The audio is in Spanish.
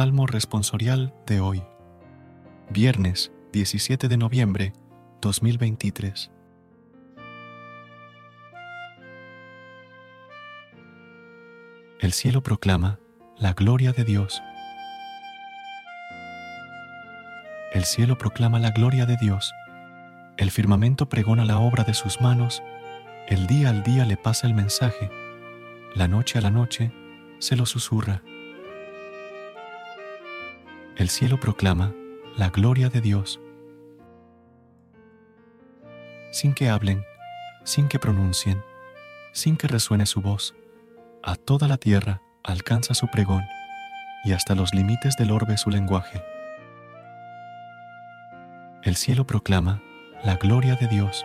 Salmo responsorial de hoy, viernes 17 de noviembre 2023. El cielo proclama la gloria de Dios. El cielo proclama la gloria de Dios. El firmamento pregona la obra de sus manos. El día al día le pasa el mensaje. La noche a la noche se lo susurra. El cielo proclama la gloria de Dios. Sin que hablen, sin que pronuncien, sin que resuene su voz, a toda la tierra alcanza su pregón y hasta los límites del orbe su lenguaje. El cielo proclama la gloria de Dios.